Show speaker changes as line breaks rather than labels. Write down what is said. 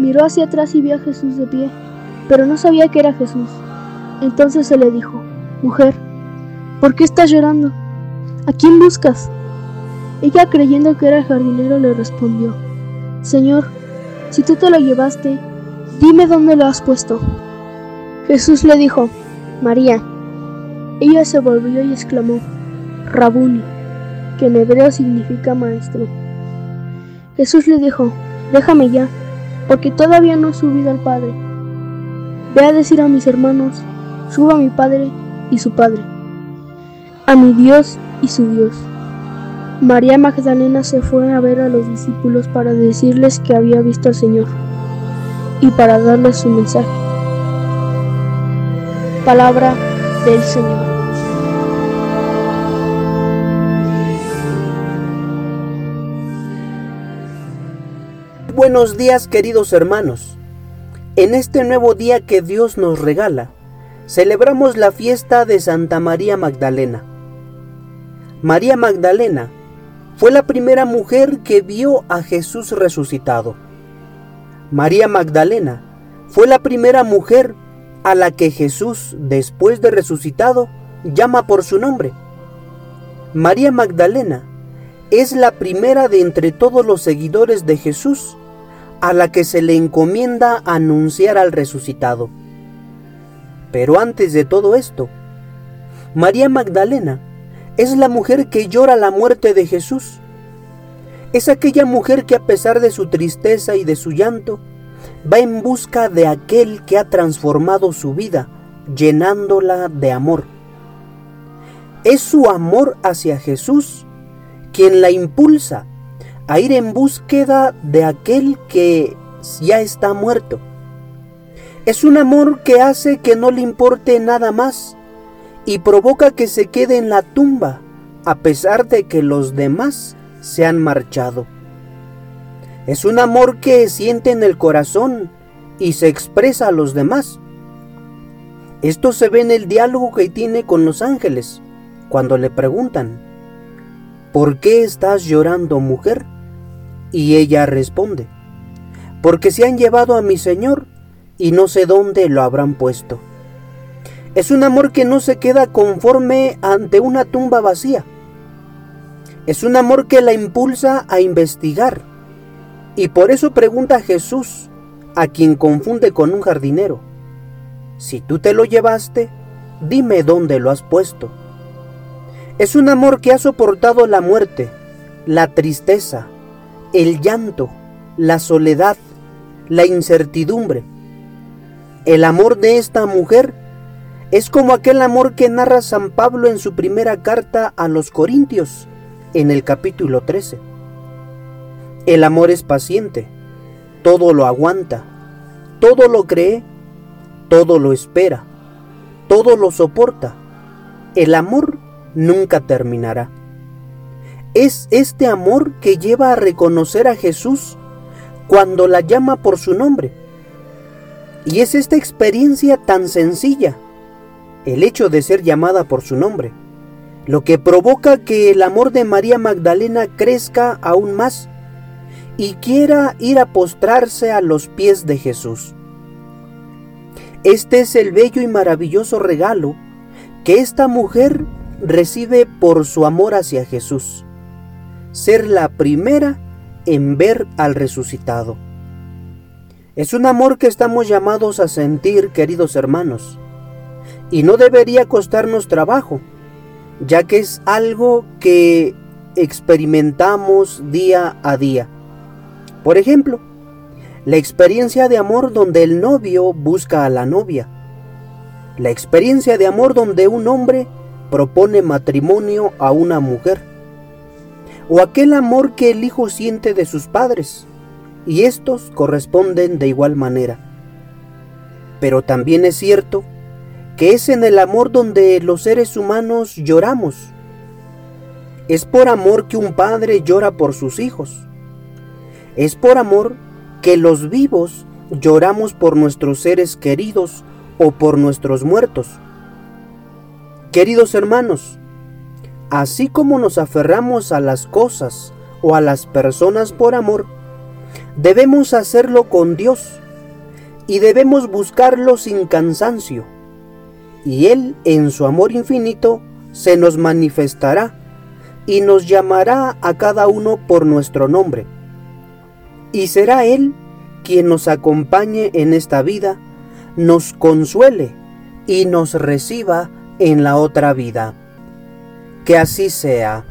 miró hacia atrás y vio a Jesús de pie, pero no sabía que era Jesús. Entonces se le dijo, Mujer, ¿por qué estás llorando? ¿A quién buscas? Ella creyendo que era el jardinero le respondió, Señor, si tú te lo llevaste, dime dónde lo has puesto. Jesús le dijo, María. Ella se volvió y exclamó, Rabuni, que en hebreo significa maestro. Jesús le dijo, déjame ya, porque todavía no he subido al Padre. Ve a decir a mis hermanos, suba a mi Padre y su Padre, a mi Dios y su Dios. María Magdalena se fue a ver a los discípulos para decirles que había visto al Señor y para darles su mensaje. Palabra del Señor.
Buenos días queridos hermanos. En este nuevo día que Dios nos regala, celebramos la fiesta de Santa María Magdalena. María Magdalena fue la primera mujer que vio a Jesús resucitado. María Magdalena fue la primera mujer a la que Jesús, después de resucitado, llama por su nombre. María Magdalena es la primera de entre todos los seguidores de Jesús a la que se le encomienda anunciar al resucitado. Pero antes de todo esto, María Magdalena es la mujer que llora la muerte de Jesús. Es aquella mujer que a pesar de su tristeza y de su llanto, va en busca de aquel que ha transformado su vida, llenándola de amor. Es su amor hacia Jesús quien la impulsa a ir en búsqueda de aquel que ya está muerto. Es un amor que hace que no le importe nada más y provoca que se quede en la tumba a pesar de que los demás se han marchado. Es un amor que siente en el corazón y se expresa a los demás. Esto se ve en el diálogo que tiene con los ángeles, cuando le preguntan, ¿por qué estás llorando mujer? Y ella responde, porque se han llevado a mi Señor y no sé dónde lo habrán puesto. Es un amor que no se queda conforme ante una tumba vacía. Es un amor que la impulsa a investigar. Y por eso pregunta a Jesús, a quien confunde con un jardinero, si tú te lo llevaste, dime dónde lo has puesto. Es un amor que ha soportado la muerte, la tristeza, el llanto, la soledad, la incertidumbre. El amor de esta mujer es como aquel amor que narra San Pablo en su primera carta a los Corintios, en el capítulo 13. El amor es paciente, todo lo aguanta, todo lo cree, todo lo espera, todo lo soporta. El amor nunca terminará. Es este amor que lleva a reconocer a Jesús cuando la llama por su nombre. Y es esta experiencia tan sencilla, el hecho de ser llamada por su nombre, lo que provoca que el amor de María Magdalena crezca aún más y quiera ir a postrarse a los pies de Jesús. Este es el bello y maravilloso regalo que esta mujer recibe por su amor hacia Jesús ser la primera en ver al resucitado. Es un amor que estamos llamados a sentir, queridos hermanos, y no debería costarnos trabajo, ya que es algo que experimentamos día a día. Por ejemplo, la experiencia de amor donde el novio busca a la novia. La experiencia de amor donde un hombre propone matrimonio a una mujer. O aquel amor que el hijo siente de sus padres. Y estos corresponden de igual manera. Pero también es cierto que es en el amor donde los seres humanos lloramos. Es por amor que un padre llora por sus hijos. Es por amor que los vivos lloramos por nuestros seres queridos o por nuestros muertos. Queridos hermanos, así como nos aferramos a las cosas o a las personas por amor, debemos hacerlo con Dios y debemos buscarlo sin cansancio. Y Él, en su amor infinito, se nos manifestará y nos llamará a cada uno por nuestro nombre y será Él quien nos acompañe en esta vida, nos consuele y nos reciba en la otra vida. Que así sea.